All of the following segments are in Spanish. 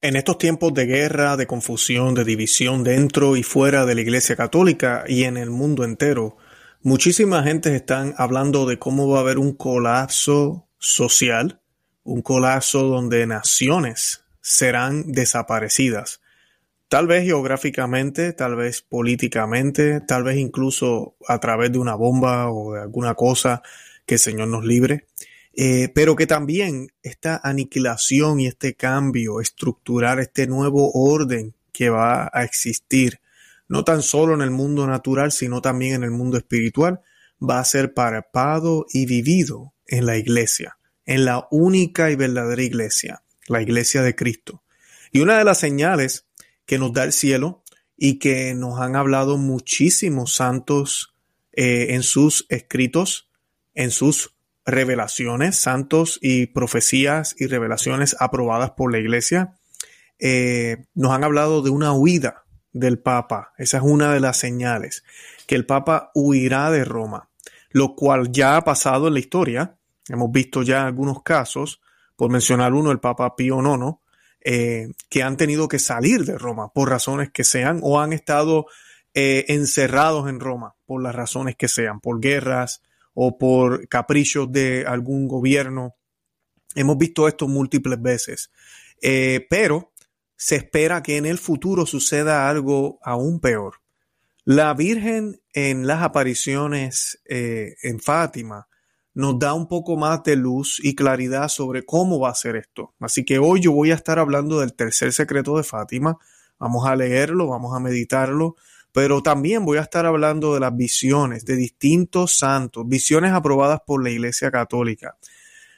En estos tiempos de guerra, de confusión, de división dentro y fuera de la Iglesia Católica y en el mundo entero, muchísima gente están hablando de cómo va a haber un colapso social, un colapso donde naciones serán desaparecidas. Tal vez geográficamente, tal vez políticamente, tal vez incluso a través de una bomba o de alguna cosa que el Señor nos libre. Eh, pero que también esta aniquilación y este cambio estructural, este nuevo orden que va a existir, no tan solo en el mundo natural, sino también en el mundo espiritual, va a ser parpado y vivido en la iglesia, en la única y verdadera iglesia, la iglesia de Cristo. Y una de las señales que nos da el cielo y que nos han hablado muchísimos santos eh, en sus escritos, en sus revelaciones, santos y profecías y revelaciones aprobadas por la iglesia, eh, nos han hablado de una huida del Papa. Esa es una de las señales, que el Papa huirá de Roma, lo cual ya ha pasado en la historia. Hemos visto ya algunos casos, por mencionar uno, el Papa Pío IX, eh, que han tenido que salir de Roma por razones que sean o han estado eh, encerrados en Roma por las razones que sean, por guerras, o por caprichos de algún gobierno. Hemos visto esto múltiples veces, eh, pero se espera que en el futuro suceda algo aún peor. La Virgen en las apariciones eh, en Fátima nos da un poco más de luz y claridad sobre cómo va a ser esto. Así que hoy yo voy a estar hablando del tercer secreto de Fátima. Vamos a leerlo, vamos a meditarlo, pero también voy a estar hablando de las visiones de distintos santos, visiones aprobadas por la Iglesia Católica.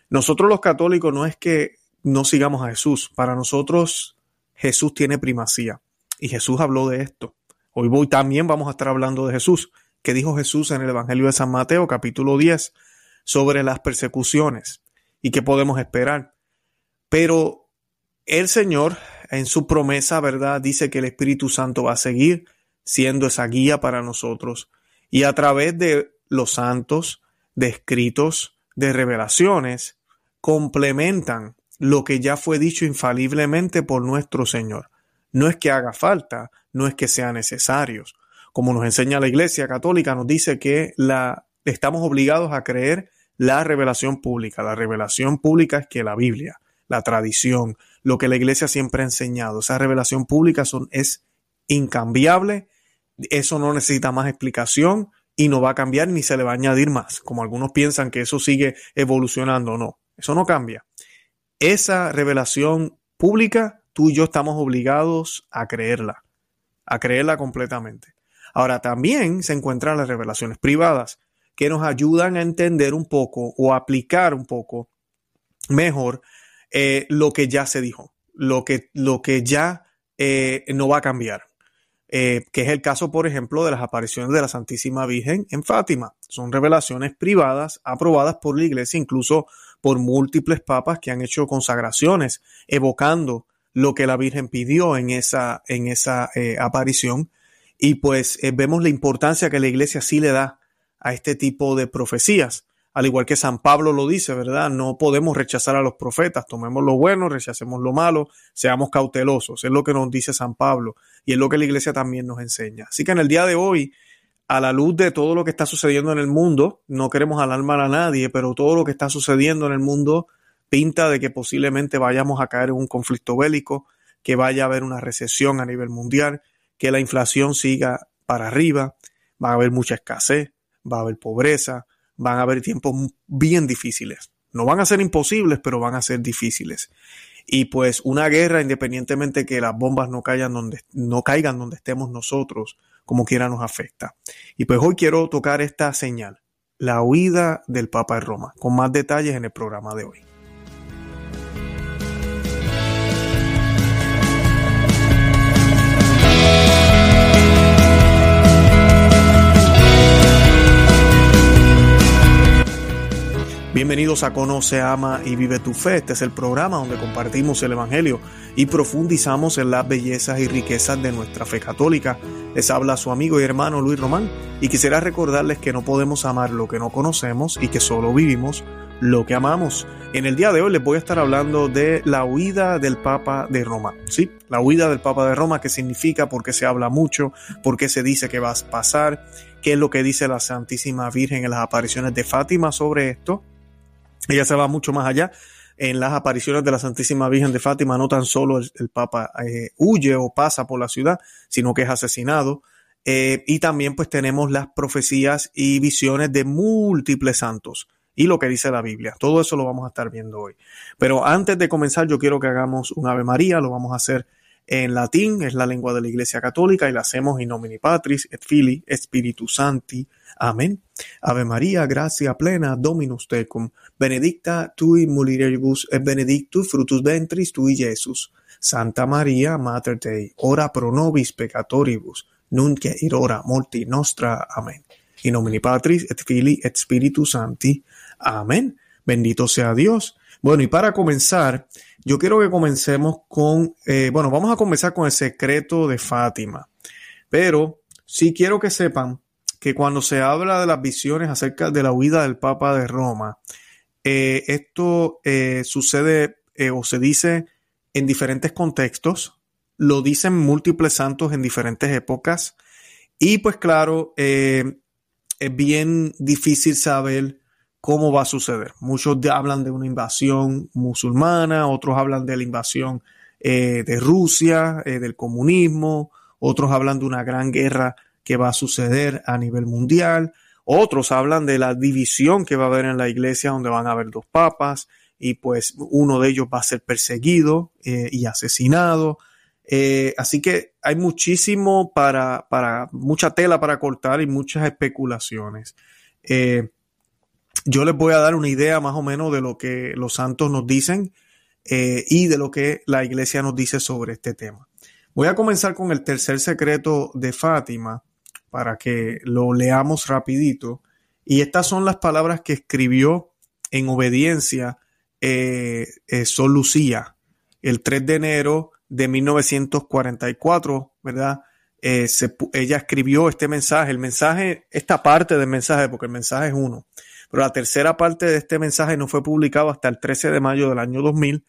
Nosotros los católicos no es que no sigamos a Jesús, para nosotros Jesús tiene primacía y Jesús habló de esto. Hoy voy, también vamos a estar hablando de Jesús, que dijo Jesús en el Evangelio de San Mateo capítulo 10 sobre las persecuciones y qué podemos esperar. Pero el Señor en su promesa, ¿verdad? Dice que el Espíritu Santo va a seguir siendo esa guía para nosotros. Y a través de los santos, de escritos, de revelaciones, complementan lo que ya fue dicho infaliblemente por nuestro Señor. No es que haga falta, no es que sea necesario. Como nos enseña la Iglesia Católica, nos dice que la, estamos obligados a creer la revelación pública. La revelación pública es que la Biblia, la tradición, lo que la Iglesia siempre ha enseñado, esa revelación pública son, es incambiable, eso no necesita más explicación y no va a cambiar ni se le va a añadir más, como algunos piensan que eso sigue evolucionando, no, eso no cambia. Esa revelación pública, tú y yo estamos obligados a creerla, a creerla completamente. Ahora también se encuentran las revelaciones privadas que nos ayudan a entender un poco o aplicar un poco mejor eh, lo que ya se dijo, lo que, lo que ya eh, no va a cambiar. Eh, que es el caso, por ejemplo, de las apariciones de la Santísima Virgen en Fátima. Son revelaciones privadas aprobadas por la Iglesia, incluso por múltiples papas que han hecho consagraciones evocando lo que la Virgen pidió en esa, en esa eh, aparición. Y pues eh, vemos la importancia que la Iglesia sí le da a este tipo de profecías al igual que San Pablo lo dice, ¿verdad? No podemos rechazar a los profetas, tomemos lo bueno, rechacemos lo malo, seamos cautelosos, es lo que nos dice San Pablo y es lo que la iglesia también nos enseña. Así que en el día de hoy, a la luz de todo lo que está sucediendo en el mundo, no queremos alarmar a nadie, pero todo lo que está sucediendo en el mundo pinta de que posiblemente vayamos a caer en un conflicto bélico, que vaya a haber una recesión a nivel mundial, que la inflación siga para arriba, va a haber mucha escasez, va a haber pobreza, van a haber tiempos bien difíciles. No van a ser imposibles, pero van a ser difíciles. Y pues una guerra, independientemente que las bombas no caigan donde, no caigan donde estemos nosotros, como quiera nos afecta. Y pues hoy quiero tocar esta señal, la huida del Papa de Roma, con más detalles en el programa de hoy. Bienvenidos a Conoce, Ama y Vive tu Fe. Este es el programa donde compartimos el Evangelio y profundizamos en las bellezas y riquezas de nuestra fe católica. Les habla su amigo y hermano Luis Román y quisiera recordarles que no podemos amar lo que no conocemos y que solo vivimos lo que amamos. En el día de hoy les voy a estar hablando de la huida del Papa de Roma. Sí, la huida del Papa de Roma, qué significa, por qué se habla mucho, por qué se dice que va a pasar, qué es lo que dice la Santísima Virgen en las apariciones de Fátima sobre esto. Ella se va mucho más allá. En las apariciones de la Santísima Virgen de Fátima no tan solo el, Papa eh, huye o pasa por la ciudad, sino que es asesinado. Eh, y también pues tenemos las profecías y visiones de múltiples santos y lo que dice la Biblia. Todo eso lo vamos a estar viendo hoy. Pero antes de comenzar yo quiero que hagamos un Ave María, lo vamos a hacer en latín, es la lengua de la Iglesia Católica y la hacemos in nomine Patris et Filii Spiritus Santi. Amén. Ave María, gracia plena, Dominus tecum, benedicta tui mulieribus et benedictus frutus ventris tui, Jesus. Santa María, Mater Dei, ora pro nobis peccatoribus, nunc et hora morti nostra. Amén. In nomine Patris et Filii et Spiritus Sancti. Amén. Bendito sea Dios. Bueno, y para comenzar, yo quiero que comencemos con, eh, bueno, vamos a comenzar con el secreto de Fátima. Pero sí quiero que sepan que cuando se habla de las visiones acerca de la huida del Papa de Roma, eh, esto eh, sucede o se dice en diferentes contextos, lo dicen múltiples santos en diferentes épocas, y pues claro, es bien difícil saber cómo va a suceder. Muchos hablan de una invasión musulmana, otros hablan de la invasión eh, de Rusia, eh, del comunismo, otros hablan de una gran guerra que va a suceder a nivel mundial, otros hablan de la división que va a haber en la iglesia donde van a haber dos papas y pues uno de ellos va a ser perseguido eh, y asesinado. así que hay muchísimo para, para, mucha tela para cortar y muchas especulaciones yo les voy a dar una idea más o menos de lo que los santos nos dicen eh, y de lo que la iglesia nos dice sobre este tema. Voy a comenzar con el tercer secreto de Fátima para que lo leamos rapidito. Y estas son las palabras que escribió en obediencia eh, eh Sol Lucía el 3 de enero de 1944, ¿verdad? Eh, ella escribió este mensaje, el mensaje, esta parte del mensaje, porque el mensaje es uno, pero la tercera parte de este mensaje no fue publicado hasta el 13 de mayo del año 2000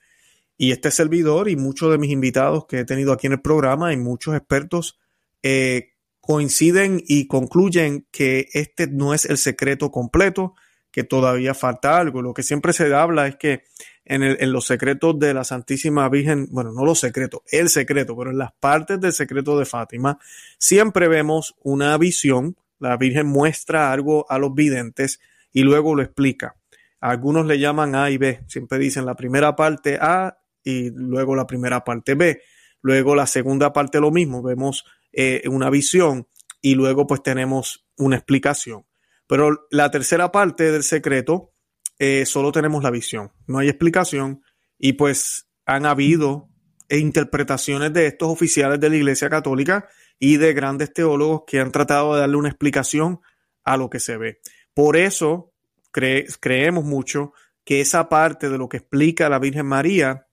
y este servidor y muchos de mis invitados que he tenido aquí en el programa y muchos expertos eh, coinciden y concluyen que este no es el secreto completo, que todavía falta algo. Lo que siempre se habla es que en, en, los secretos de la Santísima Virgen, bueno, no los secretos, el secreto, pero en las partes del secreto de Fátima, siempre vemos una visión, la Virgen muestra algo a los videntes y luego lo explica. Algunos le llaman A y B, siempre dicen la primera parte A y luego la primera parte B. Luego la segunda parte lo mismo, vemos eh, una visión y luego pues tenemos una explicación. Pero la tercera parte del secreto eh, solo tenemos la visión, no hay explicación y pues han habido interpretaciones de estos oficiales de la Iglesia Católica y de grandes teólogos que han tratado de darle una explicación a lo que se ve. Por eso creemos mucho que esa parte de lo que explica la Virgen María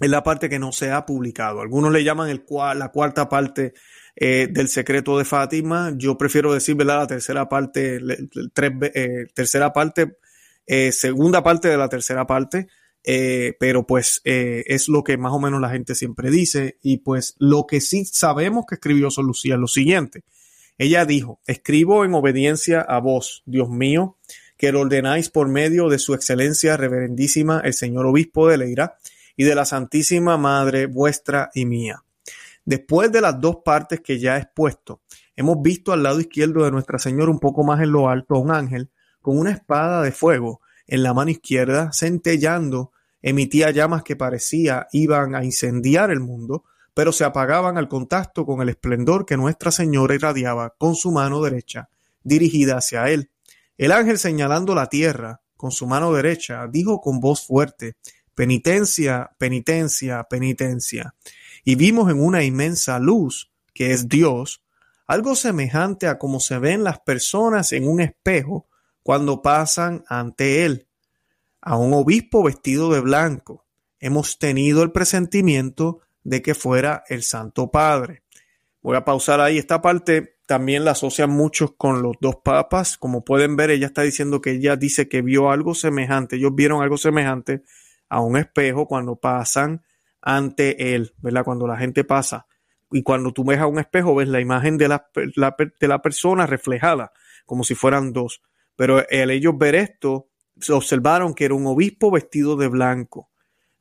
es la parte que no se ha publicado. Algunos le llaman la cuarta parte eh, del secreto de Fátima. Yo prefiero decir, La tercera parte, eh, tercera parte, eh, segunda parte de la tercera parte. pero pues es lo que más o menos la gente siempre dice. Y pues lo que sí sabemos que escribió Son Lucía es lo siguiente. Ella dijo, escribo en obediencia a vos, Dios mío, que lo ordenáis por medio de su excelencia reverendísima el señor obispo de Leira y de la Santísima Madre vuestra y mía. Después de las dos partes que ya he expuesto, hemos visto al lado izquierdo de Nuestra Señora un poco más en lo alto a un ángel con una espada de fuego en la mano izquierda, centellando, emitía llamas que parecía iban a incendiar el mundo, pero se apagaban al contacto con el esplendor que Nuestra Señora irradiaba con su mano derecha, dirigida hacia él. El ángel señalando la tierra con su mano derecha, dijo con voz fuerte, Penitencia, penitencia, penitencia. Y vimos en una inmensa luz, que es Dios, algo semejante a como se ven las personas en un espejo cuando pasan ante él. A un obispo vestido de blanco. Hemos tenido el presentimiento de que fuera el Santo Padre. Voy a pausar ahí esta parte. también la asocian muchos con los dos papas. Como pueden ver, ella está diciendo que ella dice que vio algo semejante. Ellos vieron algo semejante a un espejo cuando pasan ante él, ¿verdad? Cuando la gente pasa. Y cuando tú ves a un espejo, ves la imagen de la, de la persona reflejada, como si fueran dos. Pero al ellos ver esto, observaron que era un obispo vestido de blanco.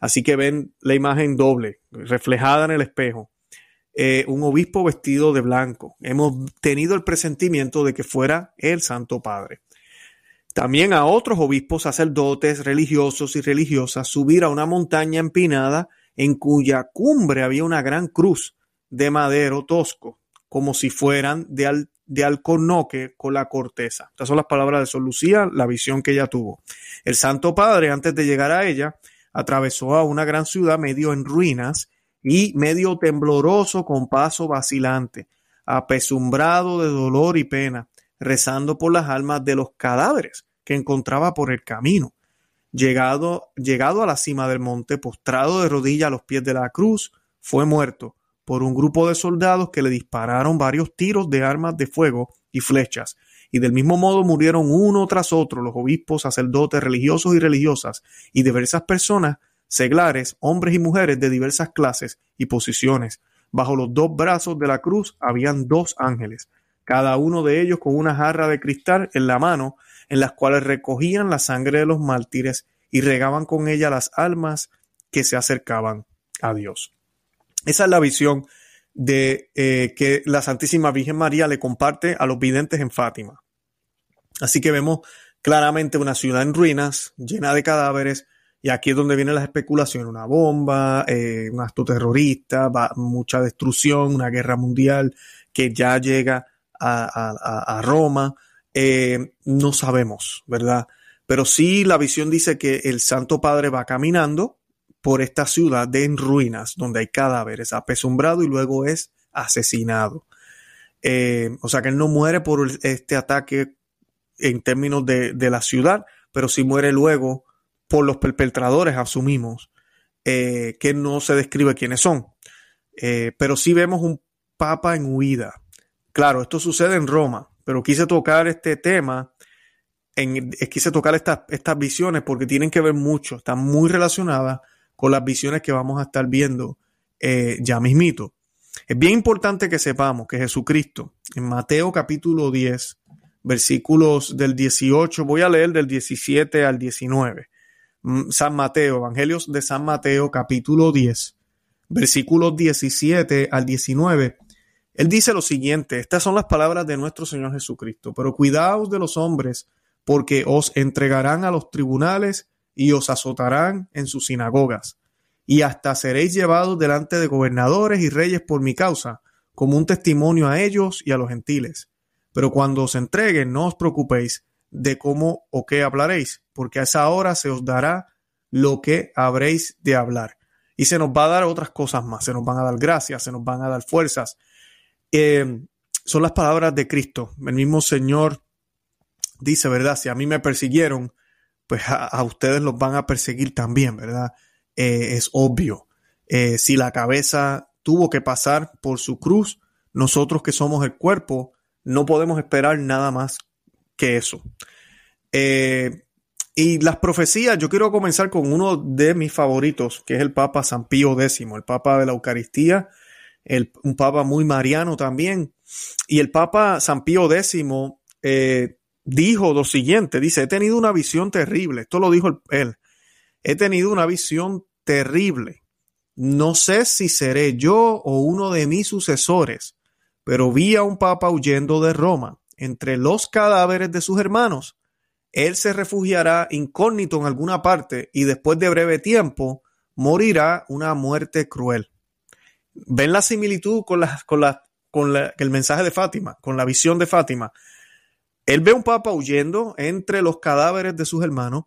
Así que ven la imagen doble, reflejada en el espejo. Eh, un obispo vestido de blanco. Hemos tenido el presentimiento de que fuera el Santo Padre. También a otros obispos, sacerdotes, religiosos y religiosas subir a una montaña empinada en cuya cumbre había una gran cruz de madero tosco, como si fueran de, de alcornoque con la corteza. Estas son las palabras de Sor Lucía, la visión que ella tuvo. El Santo Padre, antes de llegar a ella, atravesó a una gran ciudad medio en ruinas y medio tembloroso con paso vacilante, apesumbrado de dolor y pena, rezando por las almas de los cadáveres que encontraba por el camino. Llegado, llegado a la cima del monte, postrado de rodillas a los pies de la cruz, fue muerto por un grupo de soldados que le dispararon varios tiros de armas de fuego y flechas, y del mismo modo murieron uno tras otro los obispos, sacerdotes, religiosos y religiosas, y diversas personas seglares, hombres y mujeres de diversas clases y posiciones. Bajo los dos brazos de la cruz habían dos ángeles, cada uno de ellos con una jarra de cristal en la mano, en las cuales recogían la sangre de los mártires y regaban con ella las almas que se acercaban a Dios. Esa es la visión de eh, que la Santísima Virgen María le comparte a los videntes en Fátima. Así que vemos claramente una ciudad en ruinas, llena de cadáveres, y aquí es donde vienen las especulaciones, una bomba, eh, un acto terrorista, mucha destrucción, una guerra mundial que ya llega a, Roma. Eh, no sabemos, ¿verdad? Pero sí la visión dice que el Santo Padre va caminando por esta ciudad de en ruinas, donde hay cadáveres, apesumbrado y luego es asesinado. Eh, o sea que él no muere por este ataque en términos de, de la ciudad, pero sí muere luego por los perpetradores, asumimos, eh, que no se describe quiénes son. Eh, pero sí vemos un papa en huida. Claro, esto sucede en Roma, pero quise tocar este tema, en, quise tocar estas, estas visiones porque tienen que ver mucho, están muy relacionadas con las visiones que vamos a estar viendo eh, ya mismito. Es bien importante que sepamos que Jesucristo, en Mateo capítulo 10, versículos del 18, voy a leer del 17 al 19. Mm, San Mateo, Evangelios de San Mateo, capítulo 10, versículos 17 al 19. Él dice lo siguiente, estas son las palabras de nuestro Señor Jesucristo, pero cuidaos de los hombres, porque os entregarán a los tribunales y os azotarán en sus sinagogas, y hasta seréis llevados delante de gobernadores y reyes por mi causa, como un testimonio a ellos y a los gentiles. Pero cuando os entreguen, no os preocupéis de cómo o qué hablaréis, porque a esa hora se os dará lo que habréis de hablar. Y se nos va a dar otras cosas más, se nos van a dar gracias, se nos van a dar fuerzas. Eh, son las palabras de Cristo. El mismo Señor dice, ¿verdad? Si a mí me persiguieron, pues a, ustedes los van a perseguir también, ¿verdad? Eh, es obvio. Eh, si la cabeza tuvo que pasar por su cruz, nosotros que somos el cuerpo, no podemos esperar nada más que eso. Eh, y las profecías, yo quiero comenzar con uno de mis favoritos, que es el Papa San Pío X, el Papa de la Eucaristía, el, un Papa muy mariano también. Y el Papa San Pío X eh, dijo lo siguiente, dice, he tenido una visión terrible, esto lo dijo él, he tenido una visión terrible. No sé si seré yo o uno de mis sucesores, pero vi a un papa huyendo de Roma entre los cadáveres de sus hermanos. Él se refugiará incógnito en alguna parte y después de breve tiempo morirá una muerte cruel. ¿Ven la similitud con, con, la, con el mensaje de Fátima, con la visión de Fátima? Él ve un papa huyendo entre los cadáveres de sus hermanos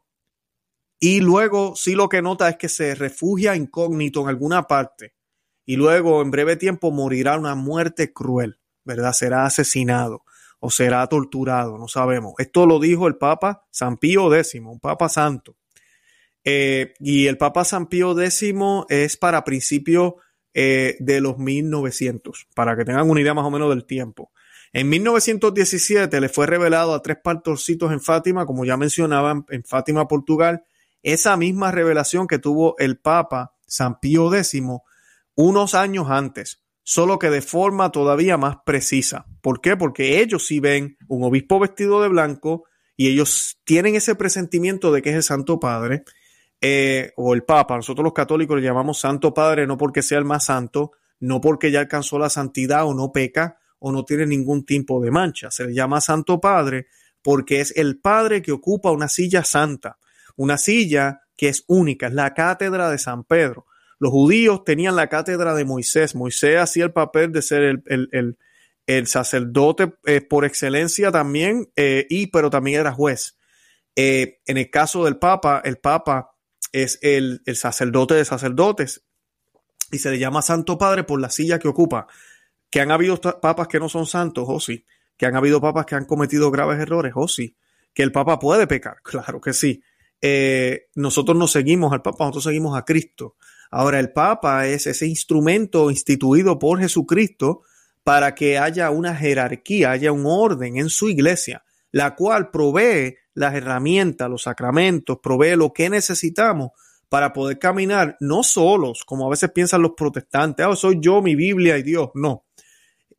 y luego sí lo que nota es que se refugia incógnito en alguna parte y luego en breve tiempo morirá una muerte cruel, ¿verdad? Será asesinado o será torturado, no sabemos. Esto lo dijo el Papa San Pío X, un Papa santo. Eh, y el Papa San Pío X es para principios eh, de los 1900, para que tengan una idea más o menos del tiempo. En 1917 le fue revelado a tres pastorcitos en Fátima, como ya mencionaba, en Fátima, Portugal, esa misma revelación que tuvo el Papa San Pío X unos años antes, solo que de forma todavía más precisa. ¿Por qué? Porque ellos sí ven un obispo vestido de blanco y ellos tienen ese presentimiento de que es el Santo Padre eh, o el Papa. Nosotros los católicos le llamamos Santo Padre no porque sea el más santo, no porque ya alcanzó la santidad o no peca, o no tiene ningún tipo de mancha. Se le llama Santo Padre porque es el Padre que ocupa una silla santa, una silla que es única, es la cátedra de San Pedro. Los judíos tenían la cátedra de Moisés. Moisés hacía el papel de ser el, el, sacerdote eh, por excelencia también, eh, y pero también era juez. Eh, en el caso del Papa, el Papa es el, el sacerdote de sacerdotes y se le llama Santo Padre por la silla que ocupa que han habido papas que no son santos, o oh, sí, que han habido papas que han cometido graves errores, o oh, sí, que el papa puede pecar, claro que sí. Eh, nosotros no seguimos al papa, nosotros seguimos a Cristo. Ahora, el papa es ese instrumento instituido por Jesucristo para que haya una jerarquía, haya un orden en su iglesia, la cual provee las herramientas, los sacramentos, provee lo que necesitamos para poder caminar no solos, como a veces piensan los protestantes, oh, soy yo, mi Biblia y Dios. No,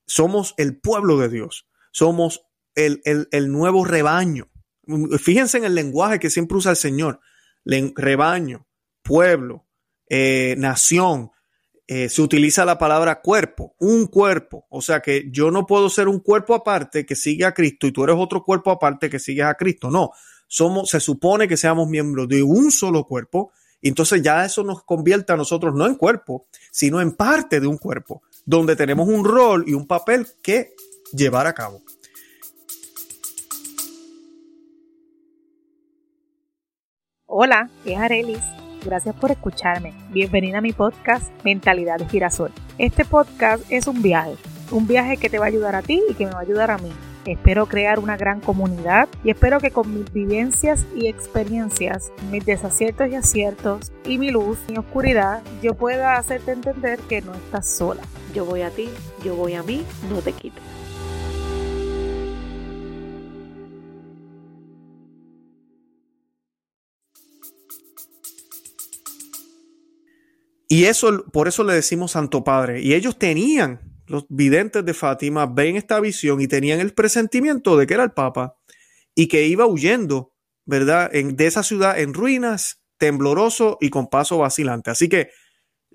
somos el pueblo de Dios, somos el, nuevo rebaño. Fíjense en el lenguaje que siempre usa el Señor, rebaño, pueblo, eh, nación. Eh, se utiliza la palabra cuerpo, un cuerpo. O sea que yo no puedo ser un cuerpo aparte que sigue a Cristo y tú eres otro cuerpo aparte que sigues a Cristo. No, somos, se supone que seamos miembros de un solo cuerpo. Entonces ya eso nos convierte a nosotros no en cuerpo, sino en parte de un cuerpo donde tenemos un rol y un papel que llevar a cabo. Hola, es Arelis. Gracias por escucharme. Bienvenida a mi podcast Mentalidad de Girasol. Este podcast es un viaje, un viaje que te va a ayudar a ti y que me va a ayudar a mí Espero crear una gran comunidad y espero que con mis vivencias y experiencias, mis desaciertos y aciertos y mi luz y oscuridad, yo pueda hacerte entender que no estás sola. Yo voy a ti, yo voy a mí, no te quites. Y eso, por eso le decimos Santo Padre. Y ellos tenían los videntes de Fátima ven esta visión y tenían el presentimiento de que era el Papa y que iba huyendo, ¿verdad? En, de esa ciudad en ruinas, tembloroso y con paso vacilante. Así que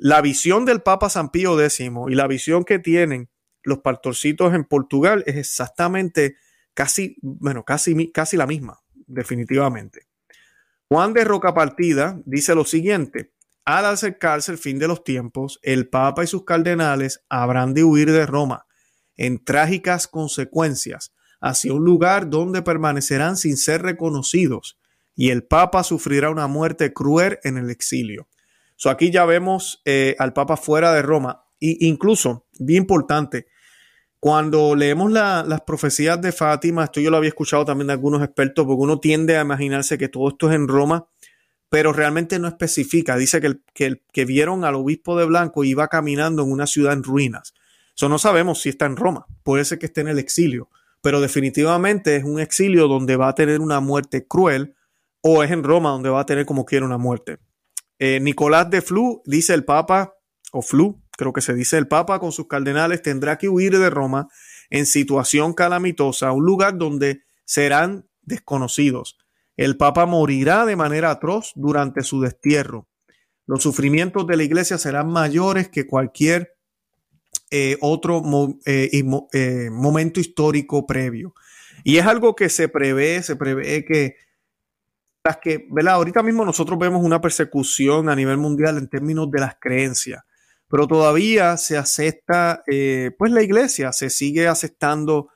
la visión del Papa San Pío X y la visión que tienen los pastorcitos en Portugal es exactamente casi, bueno, casi, casi la misma, definitivamente. Juan de Roca Partida dice lo siguiente, al acercarse el fin de los tiempos, el Papa y sus cardenales habrán de huir de Roma en trágicas consecuencias hacia un lugar donde permanecerán sin ser reconocidos y el Papa sufrirá una muerte cruel en el exilio. So, aquí ya vemos eh, al Papa fuera de Roma e incluso, bien importante, cuando leemos las profecías de Fátima, esto yo lo había escuchado también de algunos expertos, porque uno tiende a imaginarse que todo esto es en Roma pero realmente no especifica. Dice que, que, vieron al obispo de blanco iba caminando en una ciudad en ruinas. Eso no sabemos si está en Roma, puede ser que esté en el exilio, pero definitivamente es un exilio donde va a tener una muerte cruel o es en Roma donde va a tener como quiera una muerte. Eh, Nicolás de Flu dice el Papa, o Flu, creo que se dice el Papa con sus cardenales tendrá que huir de Roma en situación calamitosa, un lugar donde serán desconocidos el Papa morirá de manera atroz durante su destierro. Los sufrimientos de la iglesia serán mayores que cualquier eh, otro eh, momento histórico previo. Y es algo que se prevé, se prevé que las que, ¿verdad? Ahorita mismo nosotros vemos una persecución a nivel mundial en términos de las creencias, pero todavía se acepta, pues la iglesia se sigue aceptando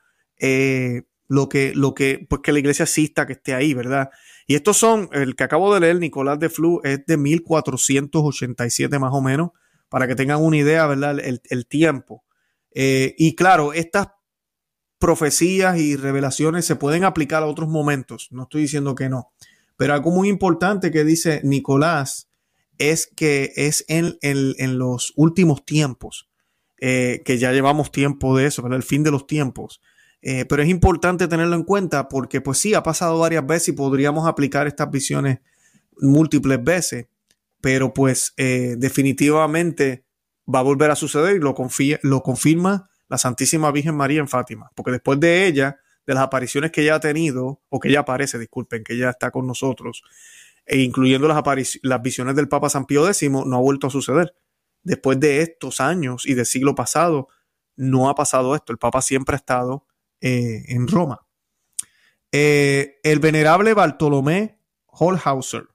lo que, lo que, pues que la iglesia exista, que esté ahí, ¿verdad? Y estos son, el que acabo de leer, Nicolás de Flu, es de 1487 más o menos, para que tengan una idea, ¿verdad? El, tiempo. Eh, y claro, estas profecías y revelaciones se pueden aplicar a otros momentos, no estoy diciendo que no, pero algo muy importante que dice Nicolás es que es en, en, los últimos tiempos, eh, que ya llevamos tiempo de eso. El fin de los tiempos. Eh, pero es importante tenerlo en cuenta porque pues sí, ha pasado varias veces y podríamos aplicar estas visiones múltiples veces, pero pues eh, definitivamente va a volver a suceder y lo, lo confirma la Santísima Virgen María en Fátima, porque después de ella, de las apariciones que ella ha tenido, o que ella aparece, disculpen, que ella está con nosotros, e incluyendo las, las visiones del Papa San Pío X, no ha vuelto a suceder. Después de estos años y del siglo pasado, no ha pasado esto. El Papa siempre ha estado eh, en Roma. Eh, el venerable Bartolomé Holhauser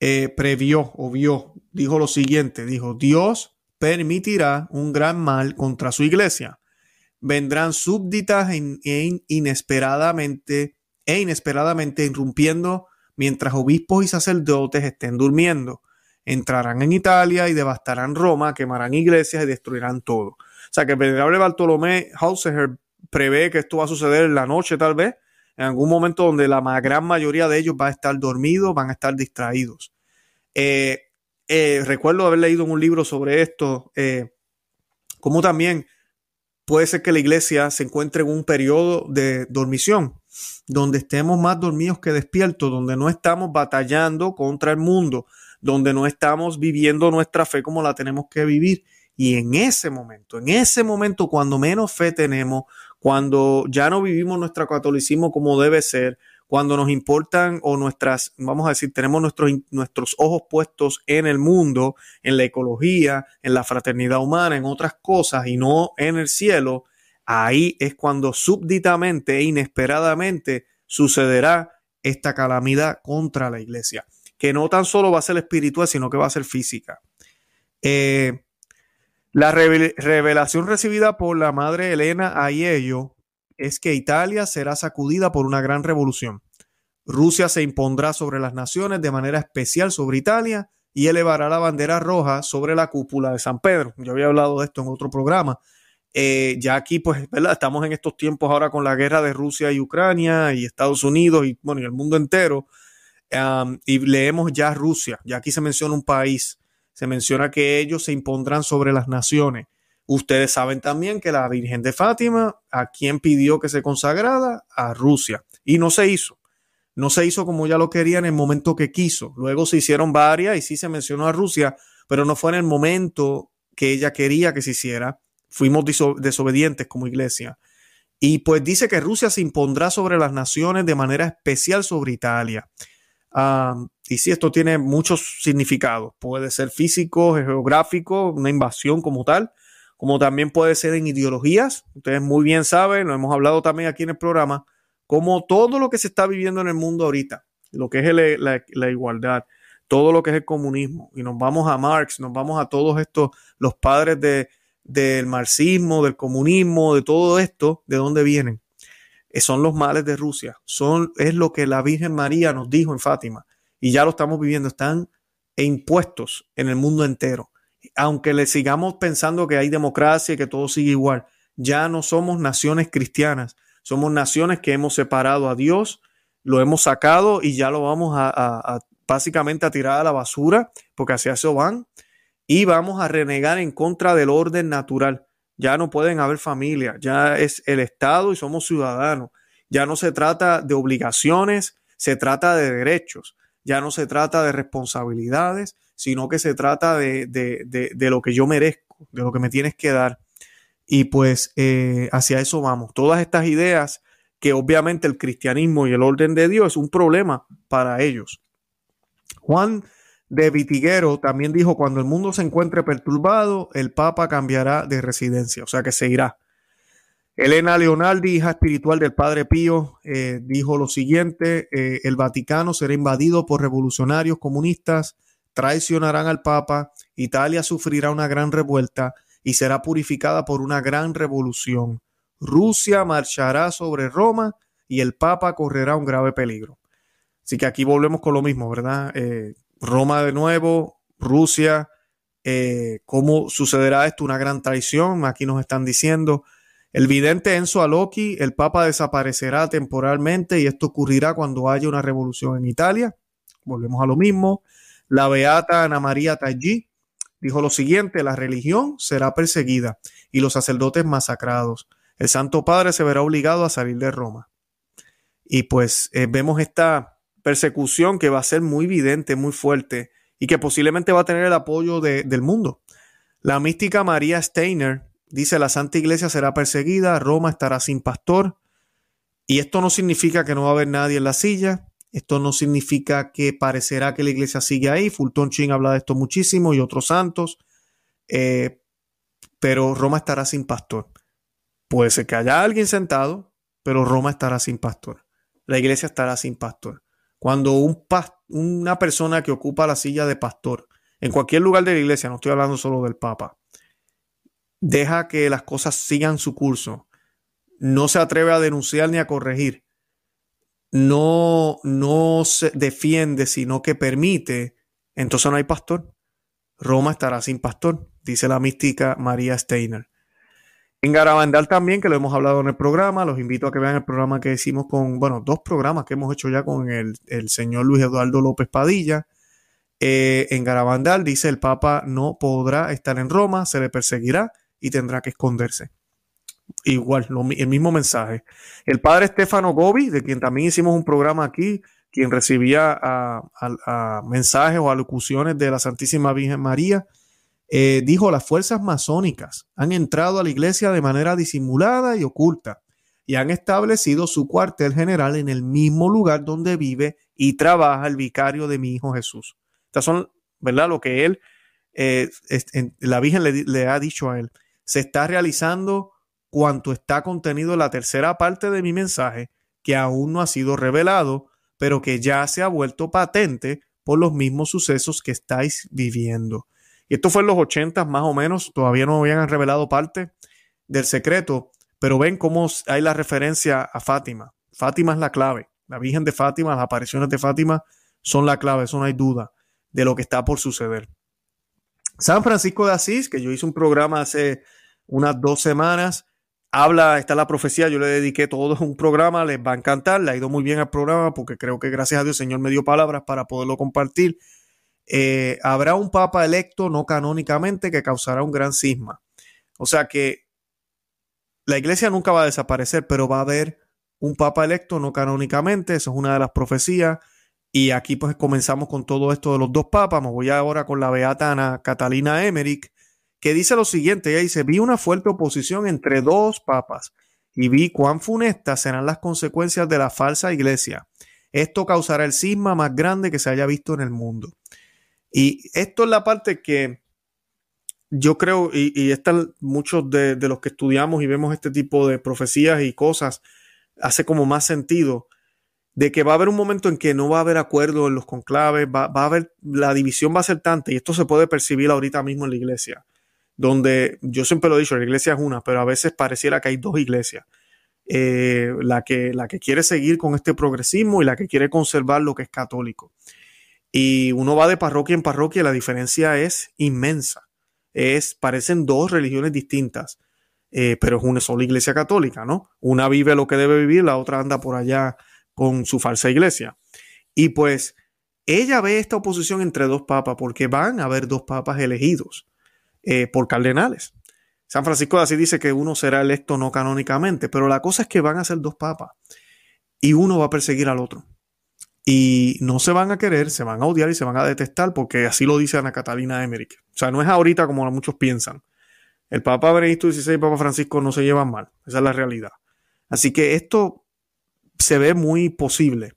eh, previó o vio, dijo lo siguiente, dijo, Dios permitirá un gran mal contra su iglesia. Vendrán súbditas e, inesperadamente e inesperadamente irrumpiendo mientras obispos y sacerdotes estén durmiendo. Entrarán en Italia y devastarán Roma, quemarán iglesias y destruirán todo. O sea que el venerable Bartolomé Hauser prevé que esto va a suceder en la noche tal vez, en algún momento donde la gran mayoría de ellos va a estar dormidos, van a estar distraídos. Eh, eh, recuerdo haber leído un libro sobre esto, eh, como también puede ser que la iglesia se encuentre en un periodo de dormición, donde estemos más dormidos que despiertos, donde no estamos batallando contra el mundo, donde no estamos viviendo nuestra fe como la tenemos que vivir. Y en ese momento, en ese momento, cuando menos fe tenemos, cuando ya no vivimos nuestro catolicismo como debe ser, cuando nos importan o nuestras, vamos a decir, tenemos nuestros, nuestros ojos puestos en el mundo, en la ecología, en la fraternidad humana, en otras cosas y no en el cielo, ahí es cuando súbditamente e inesperadamente sucederá esta calamidad contra la iglesia, que no tan solo va a ser espiritual, sino que va a ser física. Eh, la revelación recibida por la madre Elena Aiello es que Italia será sacudida por una gran revolución. Rusia se impondrá sobre las naciones de manera especial sobre Italia y elevará la bandera roja sobre la cúpula de San Pedro. Yo había hablado de esto en otro programa. Eh, ya aquí, pues, ¿verdad? Estamos en estos tiempos ahora con la guerra de Rusia y Ucrania y Estados Unidos y, bueno, y el mundo entero. y leemos ya Rusia. Ya aquí se menciona un país. Se menciona que ellos se impondrán sobre las naciones. Ustedes saben también que la Virgen de Fátima, ¿a quién pidió que se consagrara? A Rusia. Y no se hizo. No se hizo como ya lo quería en el momento que quiso. Luego se hicieron varias y sí se mencionó a Rusia, pero no fue en el momento que ella quería que se hiciera. Fuimos desobedientes como iglesia. Y pues dice que Rusia se impondrá sobre las naciones de manera especial sobre Italia. Y sí, esto tiene muchos significados. Puede ser físico, geográfico, una invasión como tal, como también puede ser en ideologías. Ustedes muy bien saben, lo hemos hablado también aquí en el programa, como todo lo que se está viviendo en el mundo ahorita, lo que es la, igualdad, todo lo que es el comunismo, y nos vamos a Marx, nos vamos a todos estos, los padres de, del marxismo, del comunismo, de todo esto, ¿de dónde vienen? Eh, son los males de Rusia, son, es lo que la Virgen María nos dijo en Fátima, y ya lo estamos viviendo, están impuestos en el mundo entero aunque le sigamos pensando que hay democracia y que todo sigue igual, ya no somos naciones cristianas, somos naciones que hemos separado a Dios, lo hemos sacado y ya lo vamos a, básicamente a tirar a la basura, porque hacia eso van, y vamos a renegar en contra del orden natural. Ya no pueden haber familia, ya es el Estado y somos ciudadanos. Ya no se trata de obligaciones, se trata de derechos. Ya no se trata de responsabilidades, sino que se trata de, lo que yo merezco, de lo que me tienes que dar. Y pues eh, hacia eso vamos. Todas estas ideas que obviamente el cristianismo y el orden de Dios es un problema para ellos. Juan de Vitiguero también dijo, cuando el mundo se encuentre perturbado, el Papa cambiará de residencia, o sea que se irá. Elena Leonardi, hija espiritual del Padre Pío, eh, dijo lo siguiente, eh, el Vaticano será invadido por revolucionarios comunistas traicionarán al Papa, Italia sufrirá una gran revuelta y será purificada por una gran revolución. Rusia marchará sobre Roma y el Papa correrá un grave peligro. Así que aquí volvemos con lo mismo, ¿verdad? Eh, Roma de nuevo, Rusia, eh, ¿cómo sucederá esto? Una gran traición, aquí nos están diciendo. El vidente Enzo Aloki, el Papa desaparecerá temporalmente y esto ocurrirá cuando haya una revolución en Italia. Volvemos a lo mismo. La beata Ana María Tallí dijo lo siguiente, la religión será perseguida y los sacerdotes masacrados. el Santo Padre se verá obligado a salir de Roma. Y pues eh, vemos esta persecución que va a ser muy evidente, muy fuerte y que posiblemente va a tener el apoyo del mundo. La mística María Steiner dice la Santa Iglesia será perseguida, Roma estará sin pastor. Y esto no significa que no va a haber nadie en la silla, esto no significa que parecerá que la iglesia sigue ahí. Fulton Chin habla de esto muchísimo y otros santos. Eh, pero Roma estará sin pastor. Puede ser que haya alguien sentado, pero Roma estará sin pastor. La iglesia estará sin pastor. Cuando un una persona que ocupa la silla de pastor en cualquier lugar de la iglesia, no estoy hablando solo del Papa, deja que las cosas sigan su curso, no se atreve a denunciar ni a corregir, no, no se defiende, sino que permite, entonces no hay pastor. Roma estará sin pastor, dice la mística María Steiner. En Garabandal también, que lo hemos hablado en el programa, los invito a que vean el programa que hicimos con, bueno, dos programas que hemos hecho ya con el, señor Luis Eduardo López Padilla. Eh, en Garabandal dice el Papa no podrá estar en Roma, se le perseguirá y tendrá que esconderse. Igual, el mismo mensaje. El padre Estefano Gobi, de quien también hicimos un programa aquí, quien recibía a, mensajes o alocuciones de la Santísima Virgen María, eh, dijo, las fuerzas masónicas han entrado a la iglesia de manera disimulada y oculta y han establecido su cuartel general en el mismo lugar donde vive y trabaja el vicario de mi hijo Jesús. Estas son, ¿verdad? Lo que él, eh, la Virgen le, le ha dicho a él. Se está realizando cuanto está contenido en la tercera parte de mi mensaje, que aún no ha sido revelado, pero que ya se ha vuelto patente por los mismos sucesos que estáis viviendo. Y esto fue en los 80 más o menos, todavía no habían revelado parte del secreto, pero ven cómo hay la referencia a Fátima. Fátima es la clave. La Virgen de Fátima, las apariciones de Fátima son la clave, eso no hay duda de lo que está por suceder. San Francisco de Asís, que yo hice un programa hace unas dos semanas, habla, está la profecía, yo le dediqué todo un programa, les va a encantar, le ha ido muy bien al programa porque creo que gracias a Dios el Señor me dio palabras para poderlo compartir. Eh, habrá un papa electo no canónicamente que causará un gran cisma. O sea que la iglesia nunca va a desaparecer, pero va a haber un papa electo no canónicamente, eso es una de las profecías. Y aquí pues comenzamos con todo esto de los dos papas. Me voy ahora con la beata Catalina Emmerich, que dice lo siguiente, ella dice, vi una fuerte oposición entre dos papas y vi cuán funestas serán las consecuencias de la falsa iglesia. Esto causará el cisma más grande que se haya visto en el mundo. Y esto es la parte que yo creo, y, están muchos de, los que estudiamos y vemos este tipo de profecías y cosas, hace como más sentido de que va a haber un momento en que no va a haber acuerdo en los conclaves, va, a haber, la división va a ser tanta, y esto se puede percibir ahorita mismo en la iglesia, donde yo siempre lo he dicho, la iglesia es una, pero a veces pareciera que hay dos iglesias. Eh, la, que, la que quiere seguir con este progresismo y la que quiere conservar lo que es católico. Y uno va de parroquia en parroquia y la diferencia es inmensa. Es, parecen dos religiones distintas, eh, pero es una sola iglesia católica, ¿no? Una vive lo que debe vivir, la otra anda por allá con su falsa iglesia. Y pues ella ve esta oposición entre dos papas porque van a haber dos papas elegidos eh, por cardenales. San Francisco de dice que uno será electo no canónicamente, pero la cosa es que van a ser dos papas y uno va a perseguir al otro y no se van a querer, se van a odiar y se van a detestar porque así lo dice Ana Catalina Emmerich. O sea, no es ahorita como muchos piensan. El Papa Benedicto XVI y el Papa Francisco no se llevan mal. Esa es la realidad. Así que esto se ve muy posible.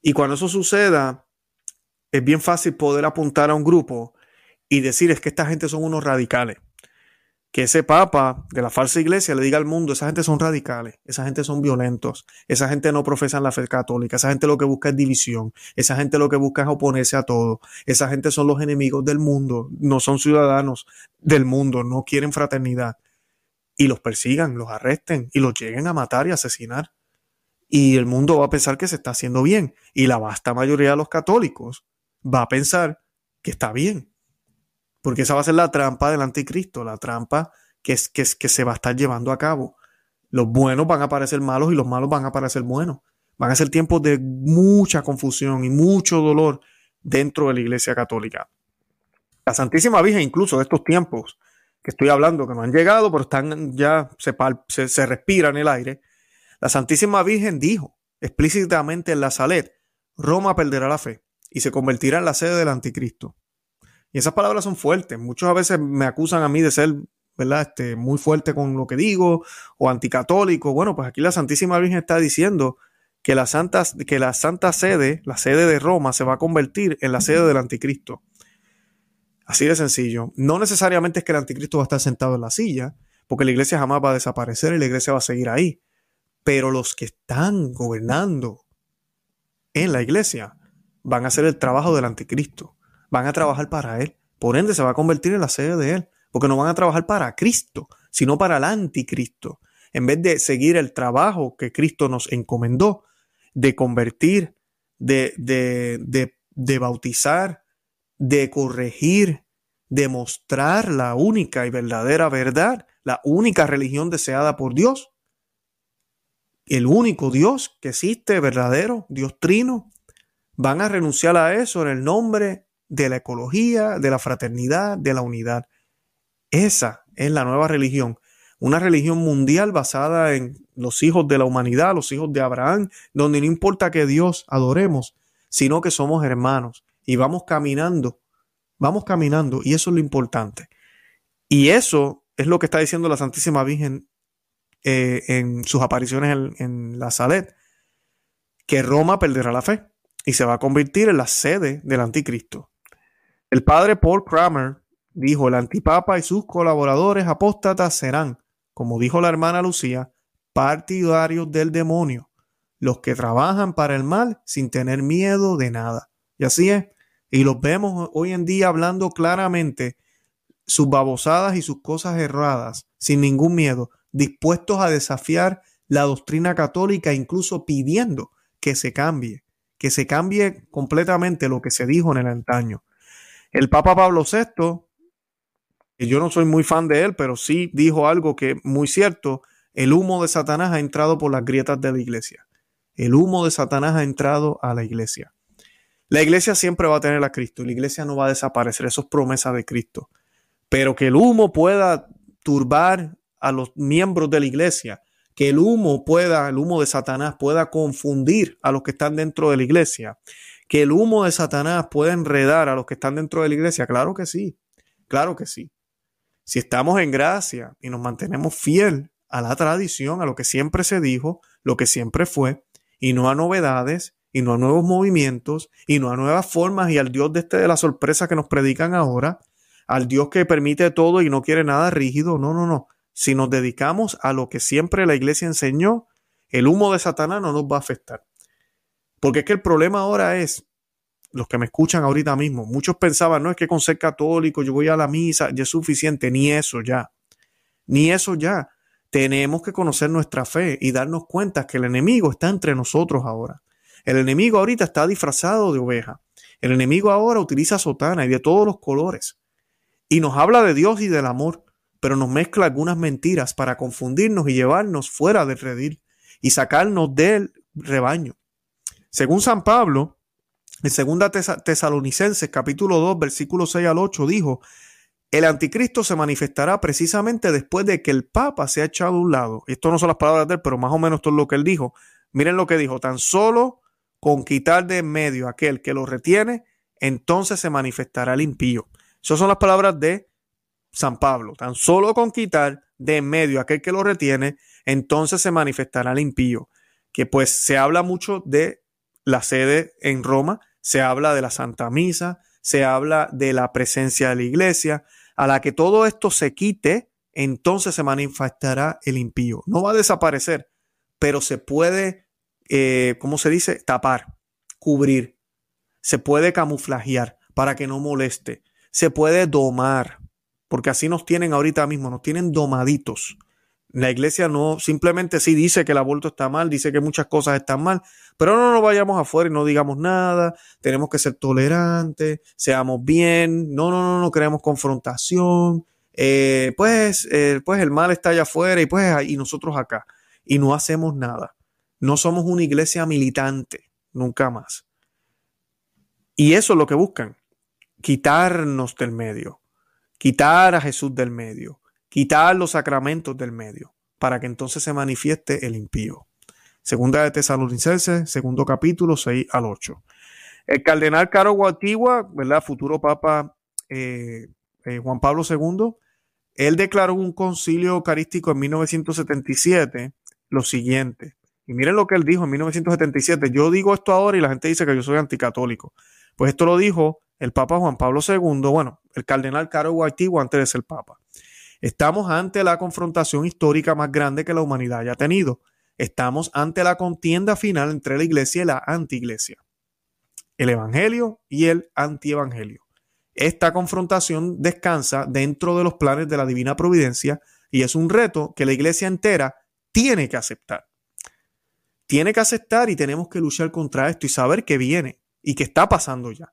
Y cuando eso suceda, es bien fácil poder apuntar a un grupo y decir es que esta gente son unos radicales que ese papa de la falsa iglesia le diga al mundo, esa gente son radicales, esa gente son violentos, esa gente no profesan la fe católica, esa gente lo que busca es división, esa gente lo que busca es oponerse a todo, esa gente son los enemigos del mundo, no son ciudadanos del mundo, no quieren fraternidad. Y los persigan, los arresten y los lleguen a matar y asesinar. Y el mundo va a pensar que se está haciendo bien. Y la vasta mayoría de los católicos va a pensar que está bien porque esa va a ser la trampa del anticristo, la trampa que, es, que, se va a estar llevando a cabo. Los buenos van a parecer malos y los malos van a parecer buenos. Van a ser tiempos de mucha confusión y mucho dolor dentro de la Iglesia Católica. La Santísima Virgen, incluso de estos tiempos que estoy hablando, que no han llegado, pero están ya, se, se, respira en el aire. La Santísima Virgen dijo explícitamente en la Salet, Roma perderá la fe y se convertirá en la sede del anticristo. Y esas palabras son fuertes. Muchos a veces me acusan a mí de ser, ¿verdad? Este, muy fuerte con lo que digo o anticatólico. Bueno, pues aquí la Santísima Virgen está diciendo que la, santa, que la santa sede, la sede de Roma, se va a convertir en la sede del anticristo. Así de sencillo. No necesariamente es que el anticristo va a estar sentado en la silla, porque la iglesia jamás va a desaparecer y la iglesia va a seguir ahí. Pero los que están gobernando en la iglesia van a hacer el trabajo del anticristo. Van a trabajar para él. Por ende, se va a convertir en la sede de él. Porque no van a trabajar para Cristo, sino para el anticristo. En vez de seguir el trabajo que Cristo nos encomendó, de convertir, de, de, de, de bautizar, de corregir, de mostrar la única y verdadera verdad, la única religión deseada por Dios, el único Dios que existe, verdadero, Dios trino, van a renunciar a eso en el nombre de la ecología, de la fraternidad, de la unidad. Esa es la nueva religión, una religión mundial basada en los hijos de la humanidad, los hijos de Abraham, donde no importa que Dios adoremos, sino que somos hermanos y vamos caminando, vamos caminando y eso es lo importante. Y eso es lo que está diciendo la Santísima Virgen eh, en sus apariciones en, en la Salet, que Roma perderá la fe y se va a convertir en la sede del anticristo. El padre Paul Kramer dijo, el antipapa y sus colaboradores apóstatas serán, como dijo la hermana Lucía, partidarios del demonio, los que trabajan para el mal sin tener miedo de nada. Y así es. Y los vemos hoy en día hablando claramente sus babosadas y sus cosas erradas, sin ningún miedo, dispuestos a desafiar la doctrina católica, incluso pidiendo que se cambie, que se cambie completamente lo que se dijo en el antaño. El Papa Pablo VI, yo no soy muy fan de él, pero sí dijo algo que es muy cierto, el humo de Satanás ha entrado por las grietas de la iglesia. El humo de Satanás ha entrado a la iglesia. La iglesia siempre va a tener a Cristo, la iglesia no va a desaparecer, eso es promesa de Cristo. Pero que el humo pueda turbar a los miembros de la iglesia, que el humo pueda, el humo de Satanás pueda confundir a los que están dentro de la iglesia, que el humo de Satanás pueda enredar a los que están dentro de la iglesia, claro que sí, claro que sí. Si estamos en gracia y nos mantenemos fiel a la tradición, a lo que siempre se dijo, lo que siempre fue, y no a novedades, y no a nuevos movimientos, y no a nuevas formas, y al Dios de este de la sorpresa que nos predican ahora, al Dios que permite todo y no quiere nada rígido, no, no, no si nos dedicamos a lo que siempre la iglesia enseñó, el humo de Satanás no nos va a afectar. Porque es que el problema ahora es, los que me escuchan ahorita mismo, muchos pensaban, no es que con ser católico yo voy a la misa, ya es suficiente, ni eso ya, ni eso ya. Tenemos que conocer nuestra fe y darnos cuenta que el enemigo está entre nosotros ahora. El enemigo ahorita está disfrazado de oveja. El enemigo ahora utiliza sotana y de todos los colores. Y nos habla de Dios y del amor pero nos mezcla algunas mentiras para confundirnos y llevarnos fuera del redil y sacarnos del rebaño. Según San Pablo, en 2 Tesalonicenses capítulo 2 versículo 6 al 8 dijo, el anticristo se manifestará precisamente después de que el Papa se ha echado a un lado. Esto no son las palabras de él, pero más o menos esto es lo que él dijo. Miren lo que dijo, tan solo con quitar de en medio aquel que lo retiene, entonces se manifestará el impío. Esas son las palabras de San Pablo, tan solo con quitar de en medio aquel que lo retiene, entonces se manifestará el impío. Que pues se habla mucho de la sede en Roma, se habla de la Santa Misa, se habla de la presencia de la iglesia, a la que todo esto se quite, entonces se manifestará el impío. No va a desaparecer, pero se puede, eh, ¿cómo se dice? Tapar, cubrir. Se puede camuflajear para que no moleste. Se puede domar porque así nos tienen ahorita mismo, nos tienen domaditos. La iglesia no simplemente sí dice que el aborto está mal, dice que muchas cosas están mal, pero no nos vayamos afuera y no digamos nada, tenemos que ser tolerantes, seamos bien, no, no, no, no queremos confrontación, eh, pues, eh, pues el mal está allá afuera y pues y nosotros acá, y no hacemos nada. No somos una iglesia militante, nunca más. Y eso es lo que buscan, quitarnos del medio quitar a Jesús del medio, quitar los sacramentos del medio, para que entonces se manifieste el impío. Segunda de Tesalonicenses, segundo capítulo, 6 al 8. El cardenal Caro Guatigua, ¿verdad? Futuro Papa eh, eh, Juan Pablo II, él declaró un concilio eucarístico en 1977 lo siguiente. Y miren lo que él dijo en 1977. Yo digo esto ahora y la gente dice que yo soy anticatólico. Pues esto lo dijo el Papa Juan Pablo II, bueno, el cardenal Caro Guatigua antes de ser Papa. Estamos ante la confrontación histórica más grande que la humanidad haya tenido. Estamos ante la contienda final entre la iglesia y la antiiglesia. El evangelio y el antievangelio. Esta confrontación descansa dentro de los planes de la divina providencia y es un reto que la iglesia entera tiene que aceptar. Tiene que aceptar y tenemos que luchar contra esto y saber que viene y que está pasando ya.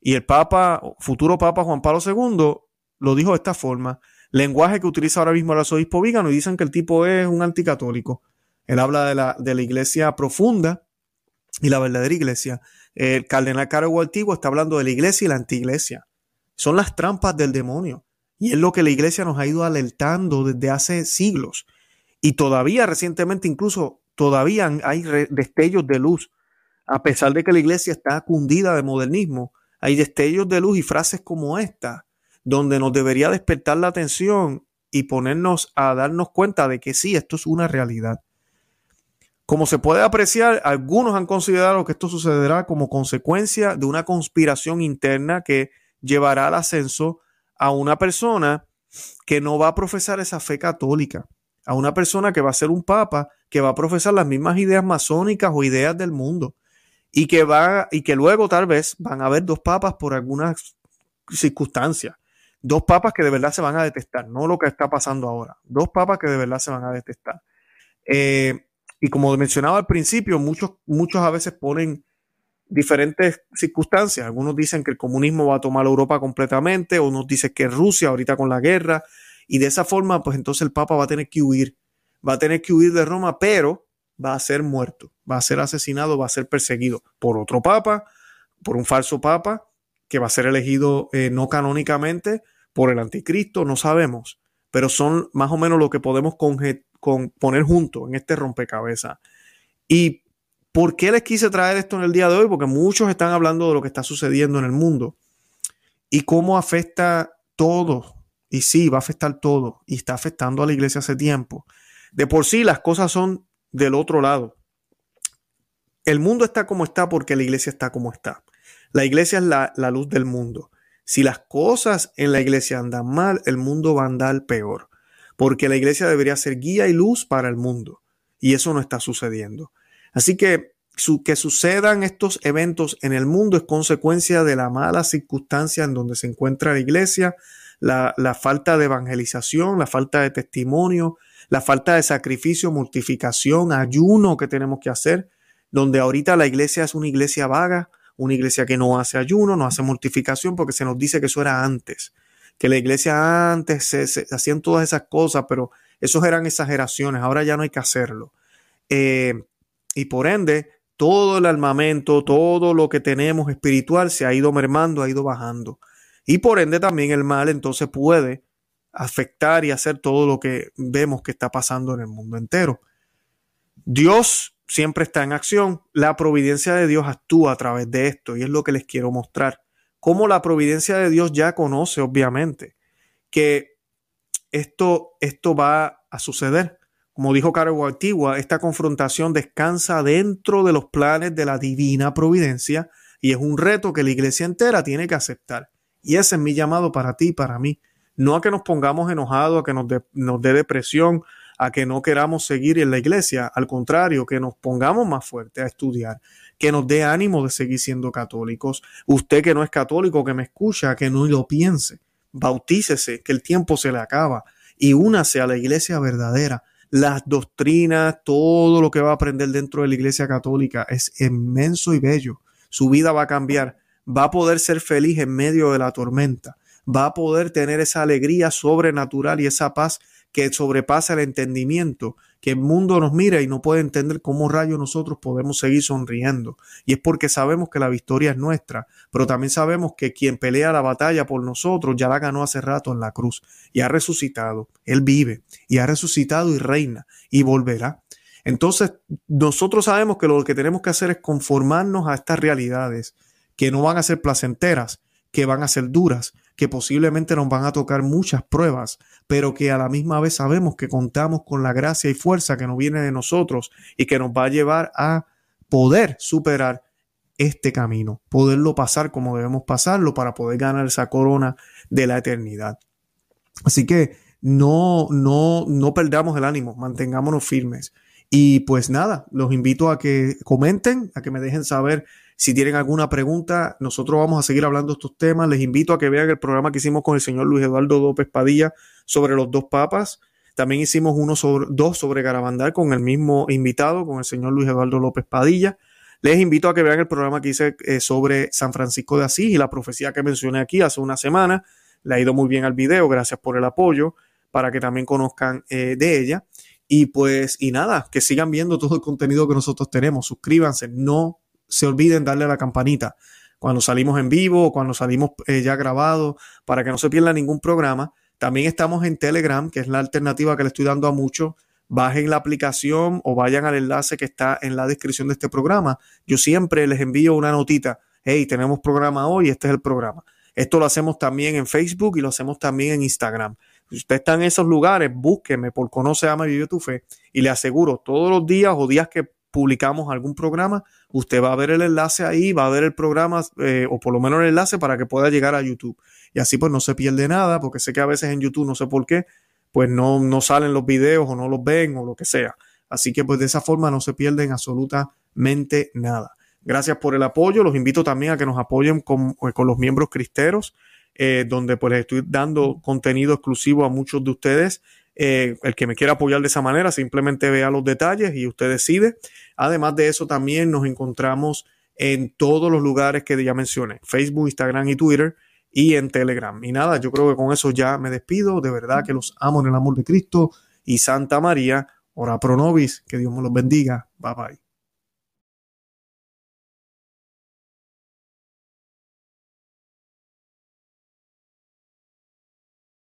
Y el Papa, futuro Papa Juan Pablo II, lo dijo de esta forma, lenguaje que utiliza ahora mismo el arzobispo Vígano y dicen que el tipo es un anticatólico. Él habla de la, de la iglesia profunda y la verdadera iglesia. El cardenal Caro Antiguo está hablando de la iglesia y la antiglesia. Son las trampas del demonio. Y es lo que la iglesia nos ha ido alertando desde hace siglos. Y todavía recientemente, incluso todavía hay destellos de luz. A pesar de que la iglesia está cundida de modernismo, hay destellos de luz y frases como esta, donde nos debería despertar la atención y ponernos a darnos cuenta de que sí, esto es una realidad. Como se puede apreciar, algunos han considerado que esto sucederá como consecuencia de una conspiración interna que llevará al ascenso a una persona que no va a profesar esa fe católica, a una persona que va a ser un papa, que va a profesar las mismas ideas masónicas o ideas del mundo, y que va, y que luego tal vez van a haber dos papas por algunas circunstancias. Dos papas que de verdad se van a detestar, no lo que está pasando ahora. Dos papas que de verdad se van a detestar. Eh, y como mencionaba al principio, muchos, muchos a veces ponen diferentes circunstancias. Algunos dicen que el comunismo va a tomar Europa completamente, unos dicen que Rusia ahorita con la guerra, y de esa forma, pues entonces el Papa va a tener que huir, va a tener que huir de Roma, pero va a ser muerto, va a ser asesinado, va a ser perseguido por otro Papa, por un falso Papa, que va a ser elegido eh, no canónicamente por el anticristo, no sabemos, pero son más o menos lo que podemos con, poner juntos en este rompecabezas. Y ¿Por qué les quise traer esto en el día de hoy? Porque muchos están hablando de lo que está sucediendo en el mundo y cómo afecta todo. Y sí, va a afectar todo y está afectando a la iglesia hace tiempo. De por sí las cosas son del otro lado. El mundo está como está porque la iglesia está como está. La iglesia es la, la luz del mundo. Si las cosas en la iglesia andan mal, el mundo va a andar peor. Porque la iglesia debería ser guía y luz para el mundo. Y eso no está sucediendo. Así que que sucedan estos eventos en el mundo es consecuencia de la mala circunstancia en donde se encuentra la iglesia, la, falta de evangelización, la falta de testimonio, la falta de sacrificio, mortificación, ayuno que tenemos que hacer, donde ahorita la iglesia es una iglesia vaga, una iglesia que no hace ayuno, no hace mortificación, porque se nos dice que eso era antes, que la iglesia antes se, hacían todas esas cosas, pero esos eran exageraciones, ahora ya no hay que hacerlo. Eh, y por ende, todo el armamento, todo lo que tenemos espiritual se ha ido mermando, ha ido bajando. Y por ende también el mal entonces puede afectar y hacer todo lo que vemos que está pasando en el mundo entero. Dios siempre está en acción. La providencia de Dios actúa a través de esto y es lo que les quiero mostrar. Cómo la providencia de Dios ya conoce, obviamente, que esto, esto va a suceder. Como dijo Caro Antigua, esta confrontación descansa dentro de los planes de la divina providencia y es un reto que la iglesia entera tiene que aceptar. Y ese es mi llamado para ti y para mí. No a que nos pongamos enojados, a que nos dé depresión, a que no queramos seguir en la iglesia. Al contrario, que nos pongamos más fuertes a estudiar, que nos dé ánimo de seguir siendo católicos. Usted que no es católico, que me escucha, que no lo piense. Bautícese, que el tiempo se le acaba y únase a la iglesia verdadera las doctrinas, todo lo que va a aprender dentro de la Iglesia Católica es inmenso y bello. Su vida va a cambiar, va a poder ser feliz en medio de la tormenta, va a poder tener esa alegría sobrenatural y esa paz que sobrepasa el entendimiento, que el mundo nos mira y no puede entender cómo rayos nosotros podemos seguir sonriendo. Y es porque sabemos que la victoria es nuestra, pero también sabemos que quien pelea la batalla por nosotros ya la ganó hace rato en la cruz y ha resucitado. Él vive y ha resucitado y reina y volverá. Entonces, nosotros sabemos que lo que tenemos que hacer es conformarnos a estas realidades que no van a ser placenteras, que van a ser duras, que posiblemente nos van a tocar muchas pruebas, pero que a la misma vez sabemos que contamos con la gracia y fuerza que nos viene de nosotros y que nos va a llevar a poder superar este camino, poderlo pasar como debemos pasarlo para poder ganar esa corona de la eternidad. Así que no, no, no perdamos el ánimo, mantengámonos firmes. Y pues nada, los invito a que comenten, a que me dejen saber si tienen alguna pregunta, nosotros vamos a seguir hablando de estos temas. Les invito a que vean el programa que hicimos con el señor Luis Eduardo López Padilla sobre los dos papas. También hicimos uno sobre, dos sobre Garabandal con el mismo invitado, con el señor Luis Eduardo López Padilla. Les invito a que vean el programa que hice eh, sobre San Francisco de Asís y la profecía que mencioné aquí hace una semana. Le ha ido muy bien al video, gracias por el apoyo, para que también conozcan eh, de ella. Y pues, y nada, que sigan viendo todo el contenido que nosotros tenemos. Suscríbanse, no se olviden darle la campanita cuando salimos en vivo o cuando salimos eh, ya grabado para que no se pierda ningún programa. También estamos en Telegram, que es la alternativa que le estoy dando a muchos. Bajen la aplicación o vayan al enlace que está en la descripción de este programa. Yo siempre les envío una notita. Hey, tenemos programa hoy, este es el programa. Esto lo hacemos también en Facebook y lo hacemos también en Instagram. Si usted está en esos lugares, búsqueme por Conoce, Ama y Vive tu Fe y le aseguro todos los días o días que publicamos algún programa, usted va a ver el enlace ahí, va a ver el programa eh, o por lo menos el enlace para que pueda llegar a YouTube. Y así pues no se pierde nada, porque sé que a veces en YouTube, no sé por qué, pues no, no salen los videos o no los ven o lo que sea. Así que pues de esa forma no se pierden absolutamente nada. Gracias por el apoyo. Los invito también a que nos apoyen con, eh, con los miembros cristeros, eh, donde pues estoy dando contenido exclusivo a muchos de ustedes el que me quiera apoyar de esa manera, simplemente vea los detalles y usted decide. Además de eso, también nos encontramos en todos los lugares que ya mencioné, Facebook, Instagram y Twitter y en Telegram. Y nada, yo creo que con eso ya me despido. De verdad que los amo en el amor de Cristo y Santa María. Ora pro nobis, que Dios me los bendiga. Bye bye.